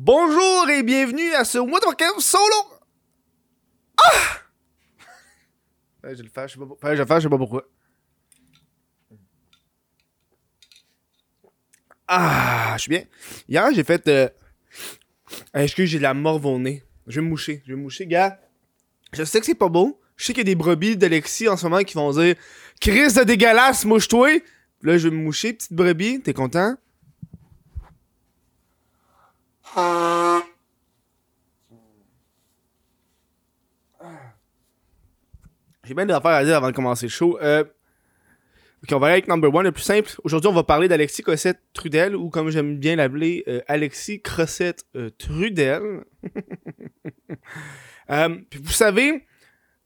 Bonjour et bienvenue à ce What the fuck solo. Ah! Je le faire, je sais pas, sais pas pourquoi. Ah, je suis bien. Hier, j'ai fait. Euh... ah, excuse, j'ai de la morve au nez? Je vais me moucher, je vais me moucher, gars. Je sais que c'est pas beau. Je sais qu'il y a des brebis d'Alexis en ce moment qui vont dire Chris de dégueulasse, mouche-toi. Là, je vais me moucher, petite brebis. T'es content? J'ai bien des affaires à dire avant de commencer le show. Euh, ok, on va aller avec number one, le plus simple. Aujourd'hui, on va parler d'Alexis Cossette Trudel, ou comme j'aime bien l'appeler, euh, Alexis Crossette euh, Trudel. Puis vous savez,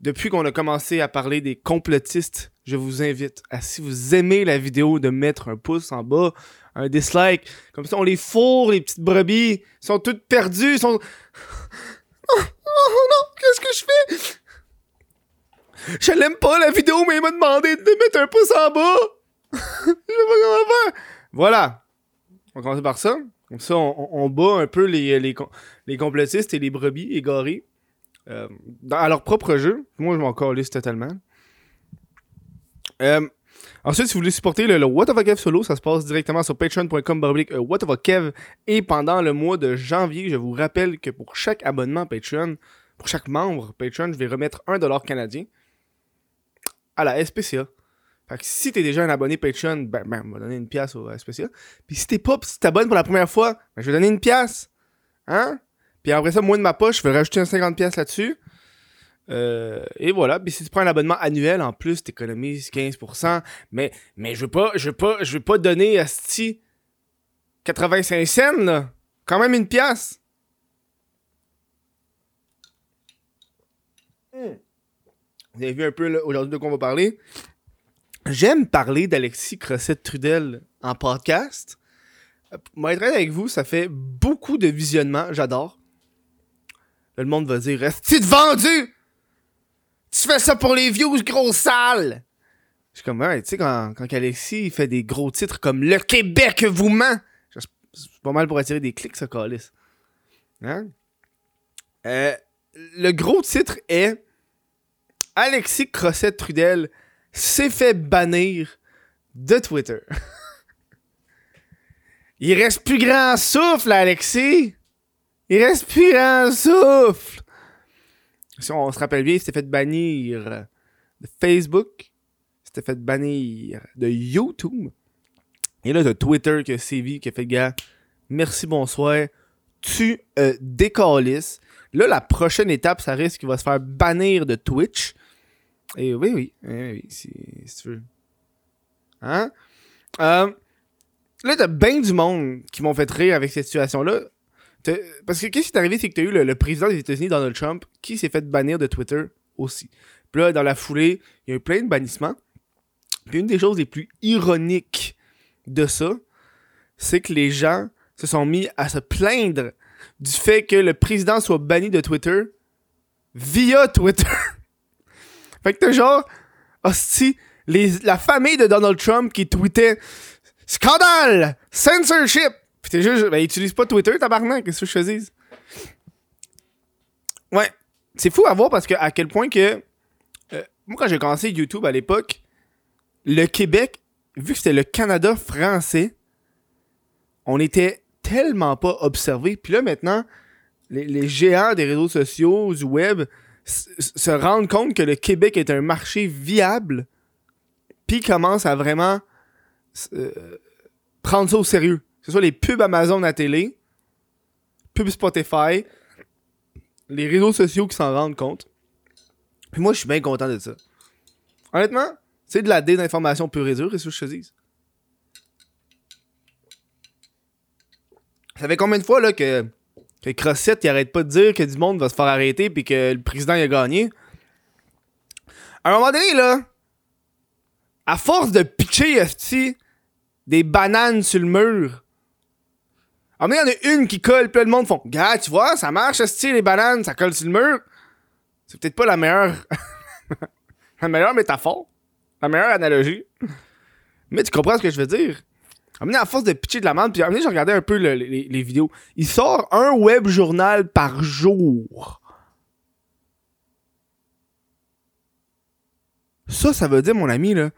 depuis qu'on a commencé à parler des complotistes, je vous invite à, si vous aimez la vidéo, de mettre un pouce en bas, un dislike. Comme ça, on les fourre, les petites brebis. Ils sont toutes perdues. Ils sont... Oh, oh non, qu'est-ce que je fais? Je l'aime pas la vidéo, mais il m'a demandé de mettre un pouce en bas. je sais pas comment faire. Voilà. On va commencer par ça. Comme ça, on, bat un peu les, les complotistes et les brebis égarés euh, dans, à leur propre jeu. Moi, je m'en calisse totalement. Euh, ensuite, si vous voulez supporter le, What of a Kev solo, ça se passe directement sur patreon.com euh, What of a Kev. Et pendant le mois de janvier, je vous rappelle que pour chaque abonnement Patreon, pour chaque membre Patreon, je vais remettre 1$ canadien à la SPCA. Fait que si t'es déjà un abonné Patreon, ben, ben, on va donner une pièce au SPCA. Puis si t'es pas, si t'abonnes pour la première fois, ben, je vais donner une pièce. Hein? Puis après ça, moi de ma poche, je vais rajouter un 50 pièces là-dessus. Euh, et voilà. Puis si tu prends un abonnement annuel, en plus, t'économises 15%. Mais, mais je veux pas, je veux pas, je veux pas donner à 85 cents, là. Quand même une pièce. Vous avez vu un peu aujourd'hui de quoi on va parler? J'aime parler d'Alexis Crossette Trudel en podcast. Pour être avec vous, ça fait beaucoup de visionnements. J'adore. Le monde va dire Est-ce que vendu Tu fais ça pour les views, gros sale Je suis comme, ouais, tu sais, quand, quand Alexis fait des gros titres comme Le Québec vous ment C'est c'est pas mal pour attirer des clics, ça, calice. Hein? Euh, Le gros titre est Alexis Crossette Trudel s'est fait bannir de Twitter. Il reste plus grand souffle, Alexis. Il reste plus grand souffle. Si on se rappelle bien, il s'était fait bannir de Facebook. Il s'était fait bannir de YouTube. Et là, de Twitter que sévi, qui a fait gars. Merci, bonsoir. Tu euh. Là, la prochaine étape, ça risque qu'il va se faire bannir de Twitch. Et oui, oui, si tu veux. Hein? Euh, là, t'as bien du monde qui m'ont fait rire avec cette situation-là. Parce que qu'est-ce qui est arrivé, c'est que t'as eu le, président des États-Unis, Donald Trump, qui s'est fait bannir de Twitter aussi. Puis là, dans la foulée, il y a eu plein de bannissements. Puis une des choses les plus ironiques de ça, c'est que les gens se sont mis à se plaindre du fait que le président soit banni de Twitter via Twitter. Fait que t'as genre, hostie, la famille de Donald Trump qui tweetait Scandale! Censorship! T'es juste, ben utilise pas Twitter, tabarnak, qu'est-ce que je te dise? Ouais, c'est fou à voir parce que à quel point que. euh, moi, quand j'ai commencé YouTube à l'époque, le Québec, vu que c'était le Canada français, on était tellement pas observé. Puis là, maintenant, les, géants des réseaux sociaux, du web, se rendent compte que le Québec est un marché viable, puis commencent à vraiment euh, prendre ça au sérieux. Que ce soit les pubs Amazon à télé, pubs Spotify, les réseaux sociaux qui s'en rendent compte. Puis moi, je suis bien content de ça. Honnêtement, c'est de la désinformation pure et dure, c'est ce que je te dis. Ça fait combien de fois là que, que Crossette il arrête pas de dire que du monde va se faire arrêter puis que le président il a gagné? À un moment donné, là, à force de pitcher des bananes sur le mur, moment donné, il y en a une qui colle, puis le monde font Gars, tu vois, ça marche, esti, les bananes, ça colle sur le mur. C'est peut-être pas la meilleure. la meilleure métaphore. La meilleure analogie. Mais tu comprends ce que je veux dire? Amené à force de pitcher de la merde, puis amené, j'ai regardé un peu le- les, les vidéos. Il sort un web journal par jour. Ça, ça veut dire, mon ami, là,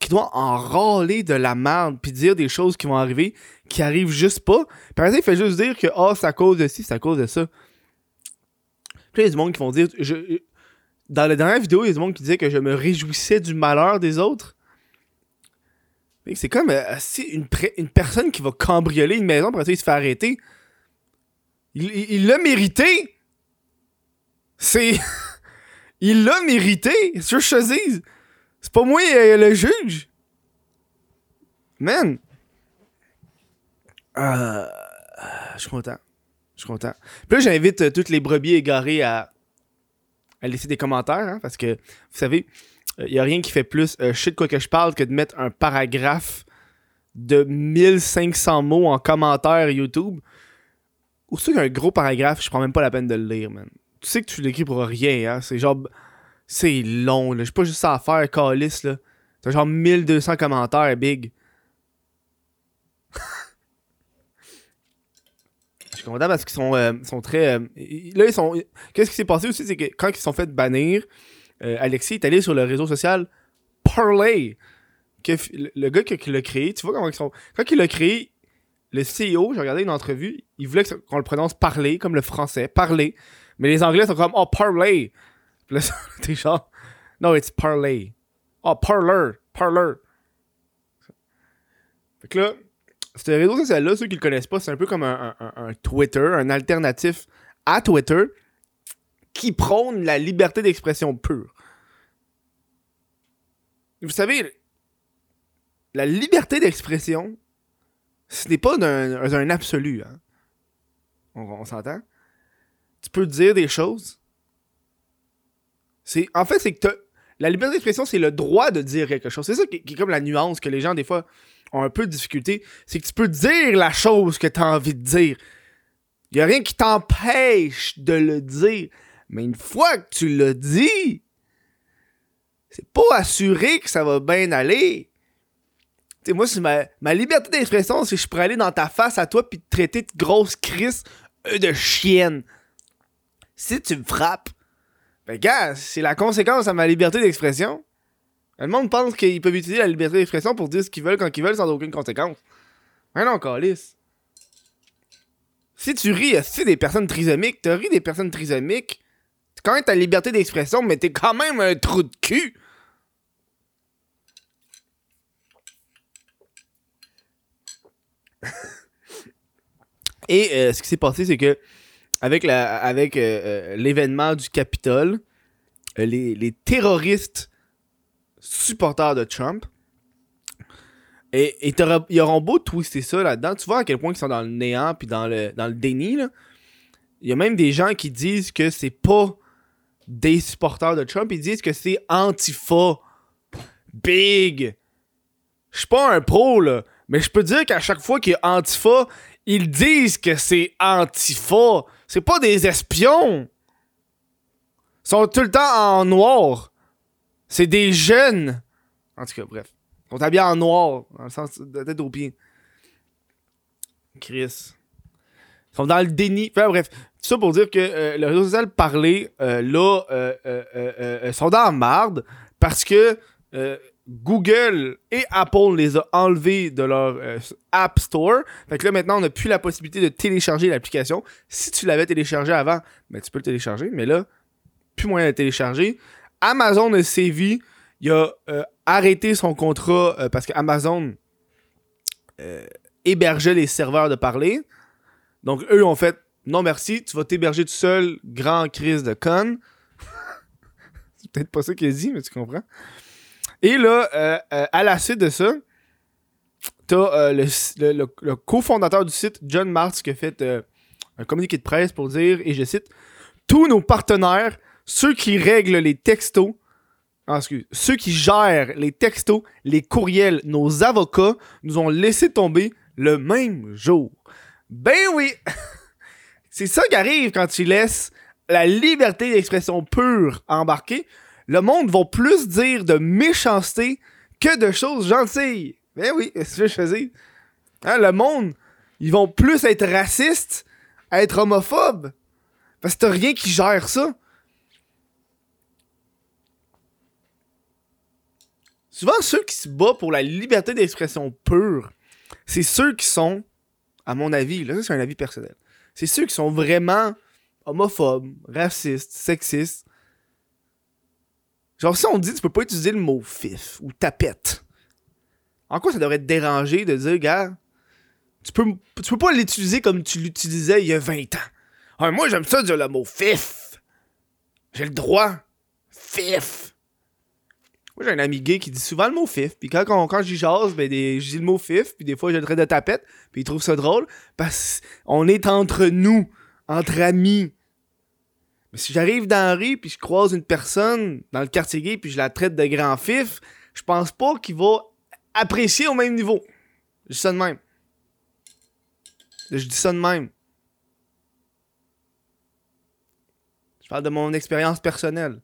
qu'il doit en râler de la merde, puis dire des choses qui vont arriver, qui arrivent juste pas. Par exemple, il fait juste dire que, ah, c'est à cause de ci, c'est à cause de ça. Puis il y a du monde qui vont dire, je, dans la dernière vidéo, il y a du monde qui disait que je me réjouissais du malheur des autres. Fait C'est comme euh, si une, personne qui va cambrioler une maison pour essayer de se faire arrêter. Il il- il l'a mérité. C'est. il l'a mérité. C'est ce je. C'est pas moi euh, le juge. Man. Euh, Je suis content. Je suis content. Puis là, j'invite euh, toutes les brebis égarées à, à laisser des commentaires, hein, parce que, vous savez, il y a rien qui fait plus euh, shit de quoi que je parle que de mettre un paragraphe de 1500 mots en commentaire YouTube. Ou c'est un gros paragraphe, je prends même pas la peine de le lire, man. Tu sais que tu l'écris pour rien, hein. C'est genre. C'est long, là. J'ai pas juste ça à faire, calice, là. T'as genre 1200 commentaires, big. Je suis content parce qu'ils sont, euh, sont très. euh, là, ils sont. Qu'est-ce qui s'est passé aussi, c'est que quand ils se sont fait bannir, euh, Alexis est allé sur le réseau social Parlay. Que le- gars qui, l'a créé, tu vois comment ils sont. Quand il l'a créé, le CEO, j'ai regardé une entrevue, il voulait qu'on le prononce parler, comme le français, parler. Mais les Anglais sont comme Oh, parlay. Puis là, t'es genre No, it's parlay. Oh, parlor, parlor. Fait que là, ce réseau social-là, ceux qui le connaissent pas, c'est un peu comme un, Twitter, un alternatif à Twitter qui prône la liberté d'expression pure. Vous savez, la liberté d'expression, ce n'est pas d'un un absolu. Hein? On s'entend? Tu peux dire des choses. C'est, en fait, c'est que la liberté d'expression, c'est le droit de dire quelque chose. C'est ça qui, est comme la nuance que les gens, des fois, ont un peu de difficulté. C'est que tu peux dire la chose que tu as envie de dire. Il n'y a rien qui t'empêche de le dire. Mais une fois que tu le dis, c'est pas assuré que ça va bien aller. Tu sais, moi, c'est ma, ma liberté d'expression, c'est que je pourrais aller dans ta face à toi puis te traiter de grosse crise euh, de chienne. Si tu me frappes, ben gars, c'est la conséquence à ma liberté d'expression. Le monde pense qu'ils peuvent utiliser la liberté d'expression pour dire ce qu'ils veulent quand ils veulent sans aucune conséquence. Mais non, calice. Si tu ris, si des personnes trisomiques, t'as ri des personnes trisomiques, quand même ta liberté d'expression, mais t'es quand même un trou de cul? Et euh, ce qui s'est passé, c'est que avec la avec euh, euh, l'événement du Capitole, euh, les, les terroristes supporters de Trump et, et ils auront beau twister ça là-dedans, tu vois à quel point ils sont dans le néant puis dans le, dans le déni. là. Il y a même des gens qui disent que c'est pas des supporters de Trump, ils disent que c'est Antifa. Big! Je suis pas un pro, là, mais je peux dire qu'à chaque fois qu'il y a Antifa, ils disent que c'est Antifa. C'est pas des espions. Ils sont tout le temps en noir. C'est des jeunes. En tout cas, bref. Ils sont habillés en noir, dans le sens de tête aux pieds. Chris. Ils sont dans le déni. Enfin, bref, tout ça pour dire que euh, le réseau social parler, euh, là, euh, euh, euh, sont dans la marde parce que Google et Apple les a enlevés de leur euh, App Store. Fait que là, maintenant, on n'a plus la possibilité de télécharger l'application. Si tu l'avais téléchargé avant, ben, tu peux le télécharger, mais là, plus moyen de télécharger. Amazon. Il a euh, arrêté son contrat euh, parce que Amazon hébergeait les serveurs de parler. Donc, eux ont fait non merci, tu vas t'héberger tout seul, grand crise de con. C'est peut-être pas ça qu'il dit, mais tu comprends. Et là, euh, euh, à la suite de ça, t'as euh, le, cofondateur du site, John Marks, qui a fait un communiqué de presse pour dire, et je cite, tous nos partenaires, ceux qui règlent les textos, ah, ceux qui gèrent les textos, les courriels, nos avocats, nous ont laissé tomber le même jour. Ben oui! C'est ça qui arrive quand tu laisses la liberté d'expression pure embarquer. Le monde va plus dire de méchanceté que de choses gentilles. Ben oui, c'est ce que je faisais. Hein, le monde, ils vont plus être racistes être homophobes. Parce que t'as rien qui gère ça. Souvent, ceux qui se battent pour la liberté d'expression pure, c'est ceux qui sont, à mon avis, là, c'est un avis personnel, c'est ceux qui sont vraiment homophobes, racistes, sexistes. Genre, si on dit tu peux pas utiliser le mot fif ou tapette, en quoi ça devrait te déranger de dire, gars, tu peux, tu peux pas l'utiliser comme tu l'utilisais il y a 20 ans. Ah, moi, j'aime ça dire le mot fif. J'ai le droit. Fif. Moi, j'ai un ami gay qui dit souvent le mot fif. Puis quand, quand, j'y jase, ben, je dis le mot fif. Puis des fois, je le traite de tapette. Puis il trouve ça drôle. Parce qu'on est entre nous. Entre amis. Si j'arrive dans la rue, puis je croise une personne dans le quartier gay, puis je la traite de grand fif, je pense pas qu'il va apprécier au même niveau. Je dis ça de même. Je dis ça de même. Je parle de mon expérience personnelle.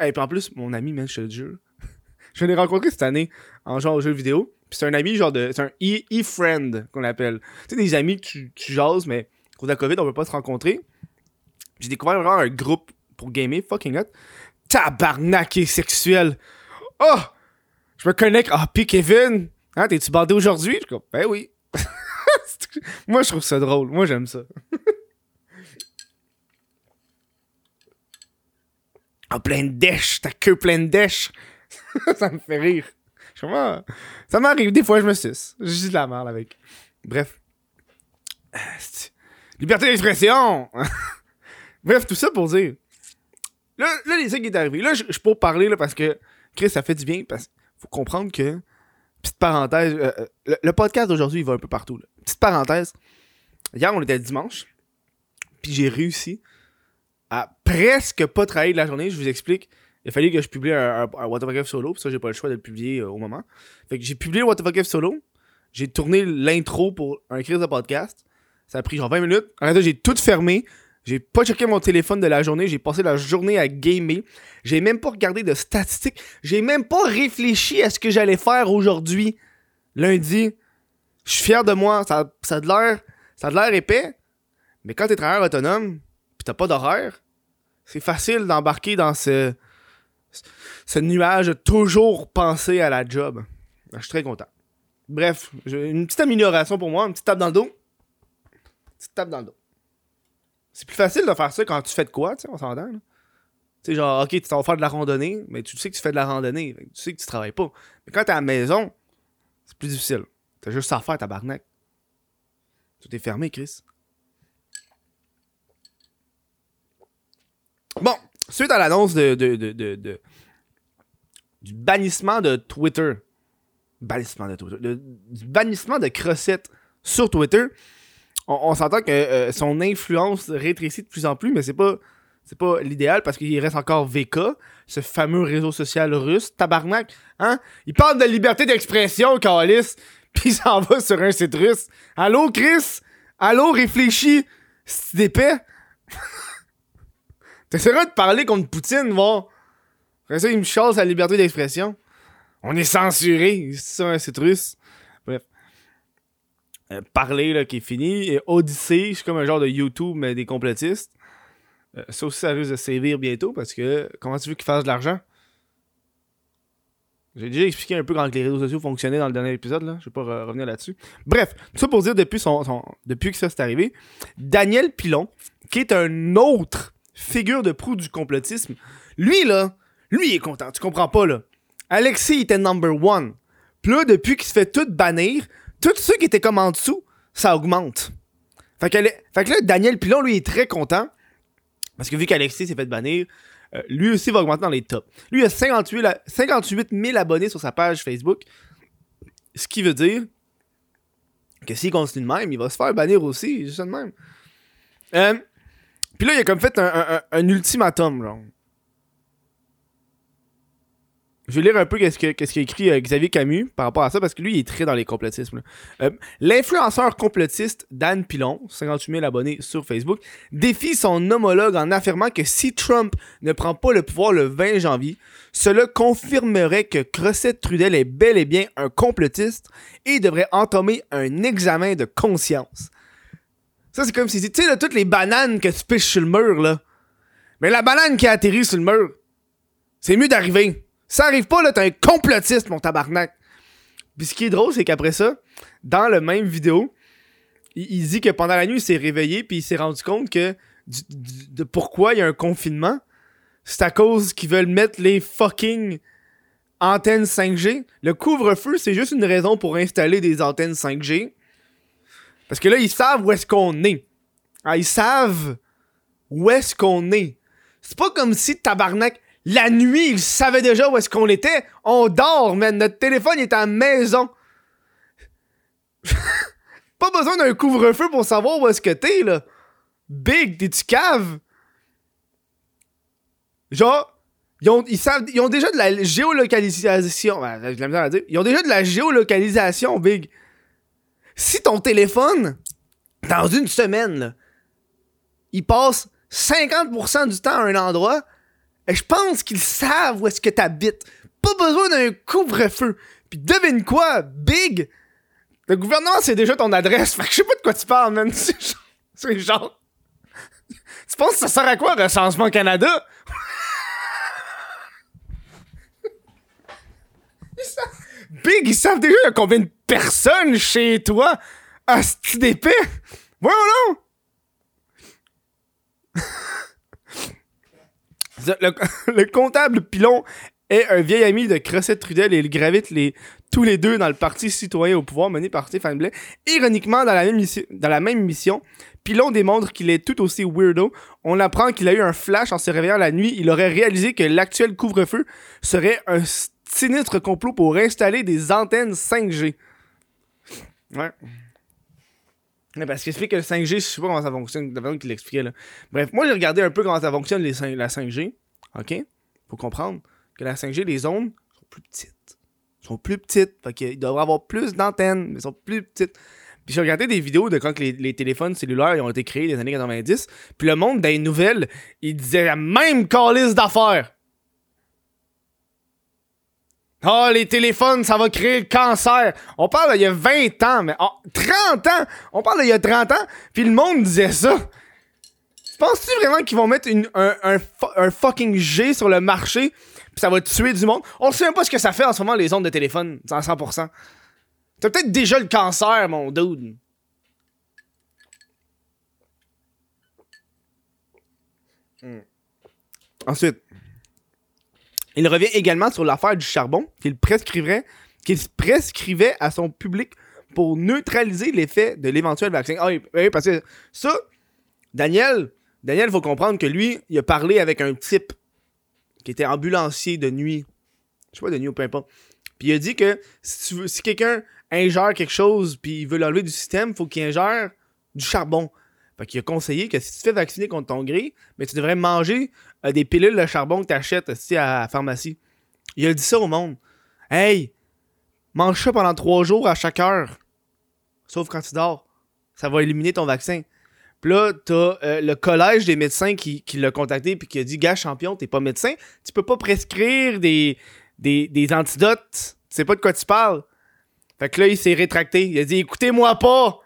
Et puis en plus, mon ami, man, je te jure. je l'ai rencontré cette année en genre jeu vidéo. Puis c'est un ami, genre de. C'est un e-friend qu'on appelle. Tu sais, des amis que tu, tu jases, mais cause de la COVID, on peut pas se rencontrer. J'ai découvert vraiment un groupe pour gamer, fucking hot. Tabarnak sexuel. Oh! Je me connecte. Ah, puis Kevin, hein, t'es-tu bandé aujourd'hui? Je ben oui. Moi, je trouve ça drôle. Moi, j'aime ça. Ah, plein de dèches. Ta queue pleine de dèches. ça me fait rire. Comment... Ça m'arrive. Des fois, je me suce. Je dis de la merde avec. Bref. Liberté d'expression. Bref, tout ça pour dire. Là, là les qui est arrivé. Là, je, peux parler là, parce que Chris, ça fait du bien. Parce faut comprendre que. Petite parenthèse. euh, euh, le, podcast d'aujourd'hui, il va un peu partout. Là. Petite parenthèse. Hier, on était dimanche. Puis j'ai réussi à presque pas travailler de la journée. Je vous explique. Il fallu que je publie un, un, un solo. Puis ça, j'ai pas le choix de le publier euh, au moment. Fait que j'ai publié le What solo. J'ai tourné l'intro pour un crise de podcast. Ça a pris genre 20 minutes. En fait, j'ai tout fermé. J'ai pas checké mon téléphone de la journée. J'ai passé la journée à gamer. J'ai même pas regardé de statistiques. J'ai même pas réfléchi à ce que j'allais faire aujourd'hui, lundi. Je suis fier de moi. Ça, ça a de l'air, ça a de l'air épais. Mais quand t'es travailleur autonome, pis t'as pas d'horaire, c'est facile d'embarquer dans ce, ce nuage de toujours penser à la job. Je suis très content. Bref, une petite amélioration pour moi, une petite tape dans le dos. Une petite tape dans le dos. C'est plus facile de faire ça quand tu fais de quoi, tu sais, on s'entend. là. Tu sais, genre, ok, tu t'en vas faire de la randonnée, mais tu sais que tu fais de la randonnée, tu sais que tu travailles pas. Mais quand t'es à la maison, c'est plus difficile. T'as juste ça à faire, tabarnak. Tout est fermé, Chris. Bon, suite à l'annonce de, du bannissement de Twitter, bannissement de Twitter, du bannissement de Crossette sur Twitter, on, s'entend que euh, son influence rétrécit de plus en plus, mais c'est pas c'est pas l'idéal parce qu'il reste encore VK, ce fameux réseau social russe, tabarnak, hein? Il parle de liberté d'expression, Calis, puis il s'en va sur un site russe. Allô, Chris? Allô, réfléchis, c'est d'épais? T'essaieras de parler contre Poutine, voir. Après ça, il me chasse la liberté d'expression. On est censuré, c'est ça un site russe. Euh, parler, là, qui est fini. Et Odyssey, c'est comme un genre de YouTube, mais des complotistes. Euh, ça aussi, ça risque de sévir bientôt parce que comment tu veux qu'ils fassent de l'argent? J'ai déjà expliqué un peu comment les réseaux sociaux fonctionnaient dans le dernier épisode, là. Je vais pas re- revenir là-dessus. Bref, tout ça pour dire depuis, son, que ça s'est arrivé, Daniel Pilon, qui est un autre figure de proue du complotisme, lui, là, lui, est content. Tu comprends pas, là. Alexis était number one. Puis là, depuis qu'il se fait tout bannir, tous ceux qui étaient comme en dessous, ça augmente. Fait que, là, Daniel Pilon, lui, est très content. Parce que vu qu'Alexis s'est fait bannir, euh, lui aussi va augmenter dans les tops. Lui, a 58, la- 58 000 abonnés sur sa page Facebook. Ce qui veut dire que s'il continue de même, il va se faire bannir aussi. Juste de même. Euh, Puis là, il a comme fait un ultimatum, genre. Je vais lire un peu qu'est-ce que qu'est-ce qu'a écrit euh, Xavier Camus par rapport à ça, parce que lui, il est très dans les complotismes. Euh, L'influenceur complotiste Dan Pilon, 58 000 abonnés sur Facebook, défie son homologue en affirmant que si Trump ne prend pas le pouvoir le 20 janvier, cela confirmerait que Cressette Trudel est bel et bien un complotiste et devrait entamer un examen de conscience. Ça, c'est comme si, tu sais, là, toutes les bananes que tu piches sur le mur, là. Mais la banane qui a atterri sur le mur, c'est mieux d'arriver. Ça arrive pas, là, t'es un complotiste, mon tabarnak. Puis ce qui est drôle, c'est qu'après ça, dans le même vidéo, il, dit que pendant la nuit, il s'est réveillé, puis il s'est rendu compte que de pourquoi il y a un confinement, c'est à cause qu'ils veulent mettre les fucking antennes 5G. Le couvre-feu, c'est juste une raison pour installer des antennes 5G. Parce que là, ils savent où est-ce qu'on est. Ah, ils savent où est-ce qu'on est. C'est pas comme si, tabarnak, la nuit, ils savaient déjà où est-ce qu'on était. On dort, man. Notre téléphone est à maison. pas besoin d'un couvre-feu pour savoir où est-ce que t'es, là. Big, t'es-tu cave? Genre, ils ont, déjà de la géolocalisation. Ouais, j'ai la à dire. Ils ont déjà de la géolocalisation, Big. Si ton téléphone, dans une semaine, il passe 50% du temps à un endroit, je pense qu'ils savent où est-ce que t'habites. Pas besoin d'un couvre-feu. Puis devine quoi, Big? Le gouvernement, c'est déjà ton adresse. Fait que je sais pas de quoi tu parles, man. C'est genre... Tu penses que ça sert à quoi, Recensement Canada? Big, ils savent déjà combien de personnes chez toi. Asti d'épais. Voyons non. le, le comptable Pilon est un vieil ami de Cressette Trudel et ils gravitent les, tous les deux dans le Parti citoyen au pouvoir mené par Stéphane Blais. Ironiquement, dans la même, dans la même mission, Pilon démontre qu'il est tout aussi weirdo. On apprend qu'il a eu un flash en se réveillant la nuit. Il aurait réalisé que l'actuel couvre-feu serait un sinistre complot pour installer des antennes 5G. Ouais. Parce qu'il explique que le 5G, je sais pas comment ça fonctionne, de qu'il l'expliquait là. Bref, moi j'ai regardé un peu comment ça fonctionne les 5 la 5G. OK? Faut comprendre que la 5G, les ondes sont plus petites. sont plus petites. Fait qu'il devrait avoir plus d'antennes, mais sont plus petites. Puis j'ai regardé des vidéos de quand les, les téléphones cellulaires ils ont été créés les années 90. Puis le monde, dans les nouvelles, il disait la même calice d'affaires. Ah, les téléphones, ça va créer le cancer. On parle d'il y a 20 ans, mais oh, 30 ans. On parle d'il y a 30 ans, puis le monde disait ça. Penses-tu vraiment qu'ils vont mettre un fucking G sur le marché, puis ça va tuer du monde? On sait même pas ce que ça fait en ce moment, les ondes de téléphone, à 100%. T'as peut-être déjà le cancer, mon dude. Hmm. Ensuite, il revient également sur l'affaire du charbon qu'il prescrivait, qu'il prescrivait à son public pour neutraliser l'effet de l'éventuel vaccin. Ah oui, parce que ça, Daniel, Daniel, faut comprendre que lui, il a parlé avec un type qui était ambulancier de nuit. Je sais pas de nuit ou peu importe. Puis il a dit que si, quelqu'un ingère quelque chose puis il veut l'enlever du système, faut qu'il ingère du charbon. Fait qu'il a conseillé que si tu te fais vacciner contre ton gré, mais tu devrais manger des pilules de charbon que t'achètes aussi à la pharmacie. Il a dit ça au monde. Hey, mange ça pendant trois jours à chaque heure. Sauf quand tu dors. Ça va éliminer ton vaccin. Puis là, t'as euh, le collège des médecins qui, l'a contacté puis qui a dit Gars, champion, t'es pas médecin, tu peux pas prescrire des, antidotes. Tu sais pas de quoi tu parles. Fait que là, il s'est rétracté. Il a dit Écoutez-moi pas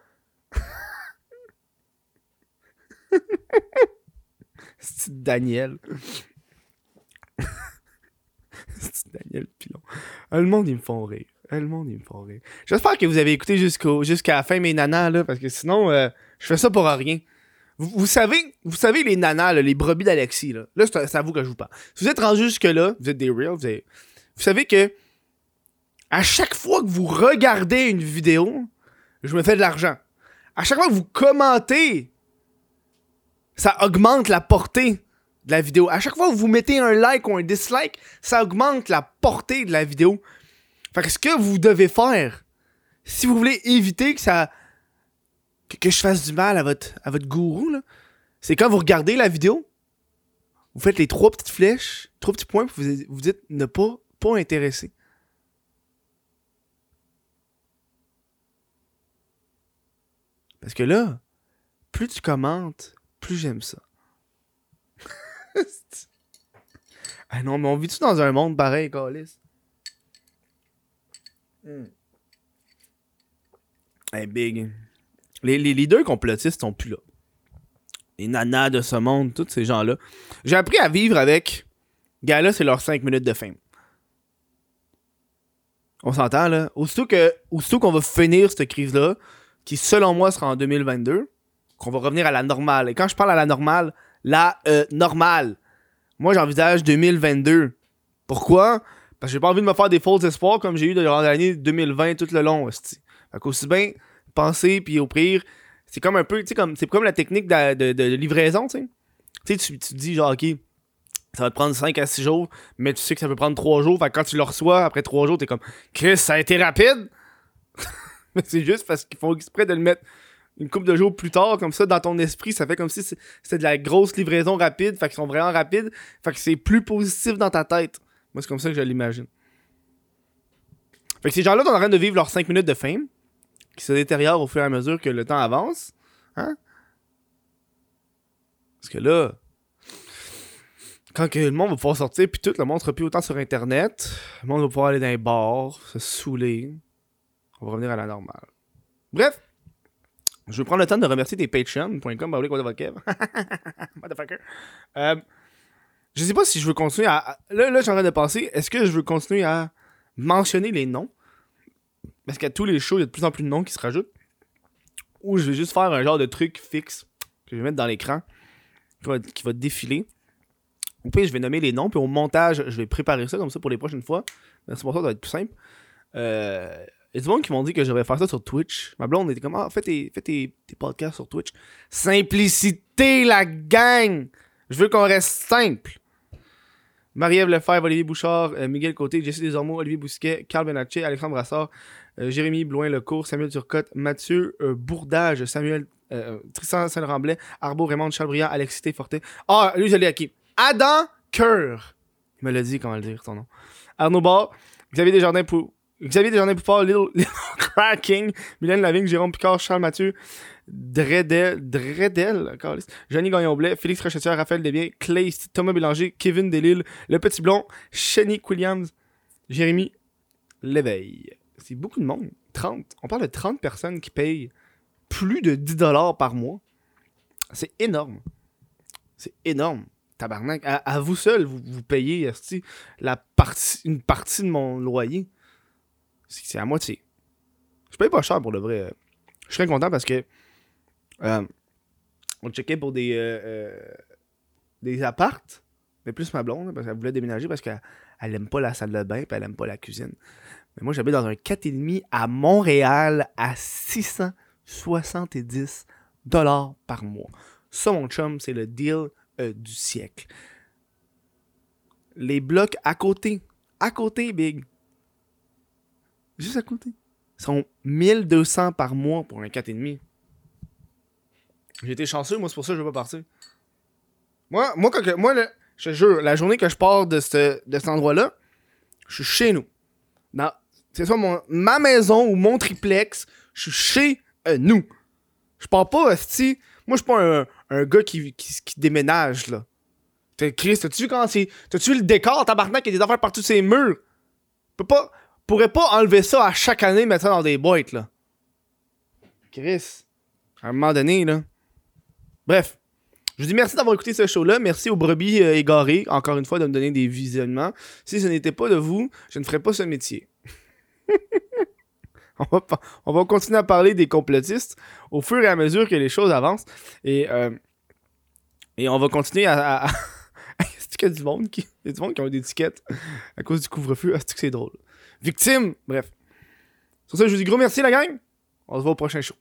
Daniel. Daniel Pilon. Le monde, ils me font rire. Le monde, me font rire. J'espère que vous avez écouté jusqu'à la fin mes nanas, là, parce que sinon, euh, je fais ça pour rien. Vous, savez, vous savez les nanas, les brebis d'Alexis, là. Là, c'est à, vous que je vous parle. Si vous êtes rendu jusque-là, vous êtes des real, vous, avez- vous savez que à chaque fois que vous regardez une vidéo, je me fais de l'argent. À chaque fois que vous commentez, ça augmente la portée de la vidéo. À chaque fois que vous mettez un like ou un dislike, ça augmente la portée de la vidéo. Fait que ce que vous devez faire, si vous voulez éviter que ça. que, je fasse du mal à votre, à votre gourou, c'est quand vous regardez la vidéo, vous faites les trois petites flèches, trois petits points, puis vous, vous dites ne pas pas intéressé. Parce que là, plus tu commentes, plus j'aime ça. ah non, mais on vit-tu dans un monde pareil, Calis? Hmm. Hey, big. Les, les leaders complotistes sont plus là. Les nanas de ce monde, tous ces gens-là. J'ai appris à vivre avec. Gars, c'est leurs 5 minutes de fame. On s'entend, là. Aussitôt que, aussitôt qu'on va finir cette crise-là, qui selon moi sera en 2022, qu'on va revenir à la normale. Et quand je parle à la normale, la euh, normale, moi j'envisage 2022. Pourquoi? Parce que j'ai pas envie de me faire des faux espoirs comme j'ai eu durant l'année 2020 tout le long. Fait qu'aussi bien penser puis au pire, c'est comme un peu, tu sais, comme, c'est comme la technique de, livraison, tu sais. Tu te dis genre, ok, ça va te prendre 5 à 6 jours, mais tu sais que ça peut prendre 3 jours. Fait que quand tu le reçois après 3 jours, t'es comme, Chris, ça a été rapide! mais c'est juste parce qu'ils font exprès de le mettre une couple de jours plus tard, comme ça, dans ton esprit, ça fait comme si c'était de la grosse livraison rapide, fait qu'ils sont vraiment rapides, fait que c'est plus positif dans ta tête. Moi, c'est comme ça que je l'imagine. Fait que ces gens-là sont en train de vivre leurs 5 minutes de fame, qui se détériorent au fur et à mesure que le temps avance. Hein? Parce que là, quand que le monde va pouvoir sortir, puis tout, le monde sera plus autant sur Internet, le monde va pouvoir aller dans les bars, se saouler. On va revenir à la normale. Bref, je vais prendre le temps de remercier tes patreon.com, Motherfucker. Euh, je sais pas si je veux continuer à. Là, là je suis en train de penser, est-ce que je veux continuer à mentionner les noms? Parce qu'à tous les shows, il y a de plus en plus de noms qui se rajoutent. Ou je vais juste faire un genre de truc fixe que je vais mettre dans l'écran qui va, qui va défiler. Ou puis je vais nommer les noms, puis au montage, je vais préparer ça comme ça pour les prochaines fois. Merci pour ça, ça va être plus simple. Euh, y a du monde qui m'ont dit que je devrais faire ça sur Twitch. Ma blonde était comme Ah, fais tes, podcasts sur Twitch. Simplicité, la gang! Je veux qu'on reste simple. Marie-Ève Lefebvre, Olivier Bouchard, euh, Miguel Côté, Jesse Desormeaux, Olivier Bousquet, Carl Benacci, Alexandre Brassard, euh, Jérémy Bloin-Lecourt, Samuel Turcotte, Mathieu euh, Bourdage, Samuel Tristan Saint-Ramblet, Arbo Raymond Chabriand, Alexis Forté. Ah, lui, je l'ai acquis. Adam Cœur. Il me l'a dit comment le dire, son nom. Arnaud Barr, Xavier Desjardins pour Xavier Desjardins Poupard, Little, Little Cracking, Mylène Lavigne, Jérôme Picard, Charles Mathieu, Dredel, Dredel, Johnny Gagnon-Blais, Félix Rochetière, Raphaël Desbiens, Clay, Thomas Bélanger, Kevin Delille, Le Petit Blond, Shani Williams, Jérémy Léveil. C'est beaucoup de monde. 30. On parle de 30 personnes qui payent plus de 10$ par mois. C'est énorme. C'est énorme. Tabarnak. À, vous seul, vous, vous payez la partie, une partie de mon loyer c'est à moitié. Je paye pas cher pour le vrai. Je serais content parce que euh, on checkait pour des euh, euh, des appartes, mais plus ma blonde parce qu'elle voulait déménager parce qu'elle elle aime pas la salle de bain et elle aime pas la cuisine. Mais moi j'habite dans un 4,5 à Montréal à 670 dollars par mois. Ça mon chum, c'est le deal du siècle. Les blocs à côté, à côté big, Juste à côté. Ils sont 1200 par mois pour un 4,5. J'ai été chanceux, moi, c'est pour ça que je veux pas partir. Moi, moi, quand moi je te jure, la journée que je pars de, ce, de cet endroit-là, je suis chez nous. C'est soit mon, ma maison ou mon triplex, je suis chez euh, nous. Je pars pas, si Moi, je suis pas un, un gars qui, qui, déménage, là. Chris, t'as-tu vu quand c'est. T'as-tu vu le décor, tabarnak, il y a des affaires partout ces murs? Peux pas pourrais pas enlever ça à chaque année, mettre ça dans des boîtes, là. Chris, à un moment donné, là. Bref. Je vous dis merci d'avoir écouté ce show-là. Merci aux brebis euh, égarées, encore une fois, de me donner des visionnements. Si ce n'était pas de vous, je ne ferais pas ce métier. on, va, on, va, continuer à parler des complotistes au fur et à mesure que les choses avancent. Et, euh, on va continuer à. à... Du monde qui. A du qui ont des étiquettes à cause du couvre-feu? Est-ce que c'est drôle? Victime. Bref. Sur ça, je vous dis gros merci, la gang. On se voit au prochain show.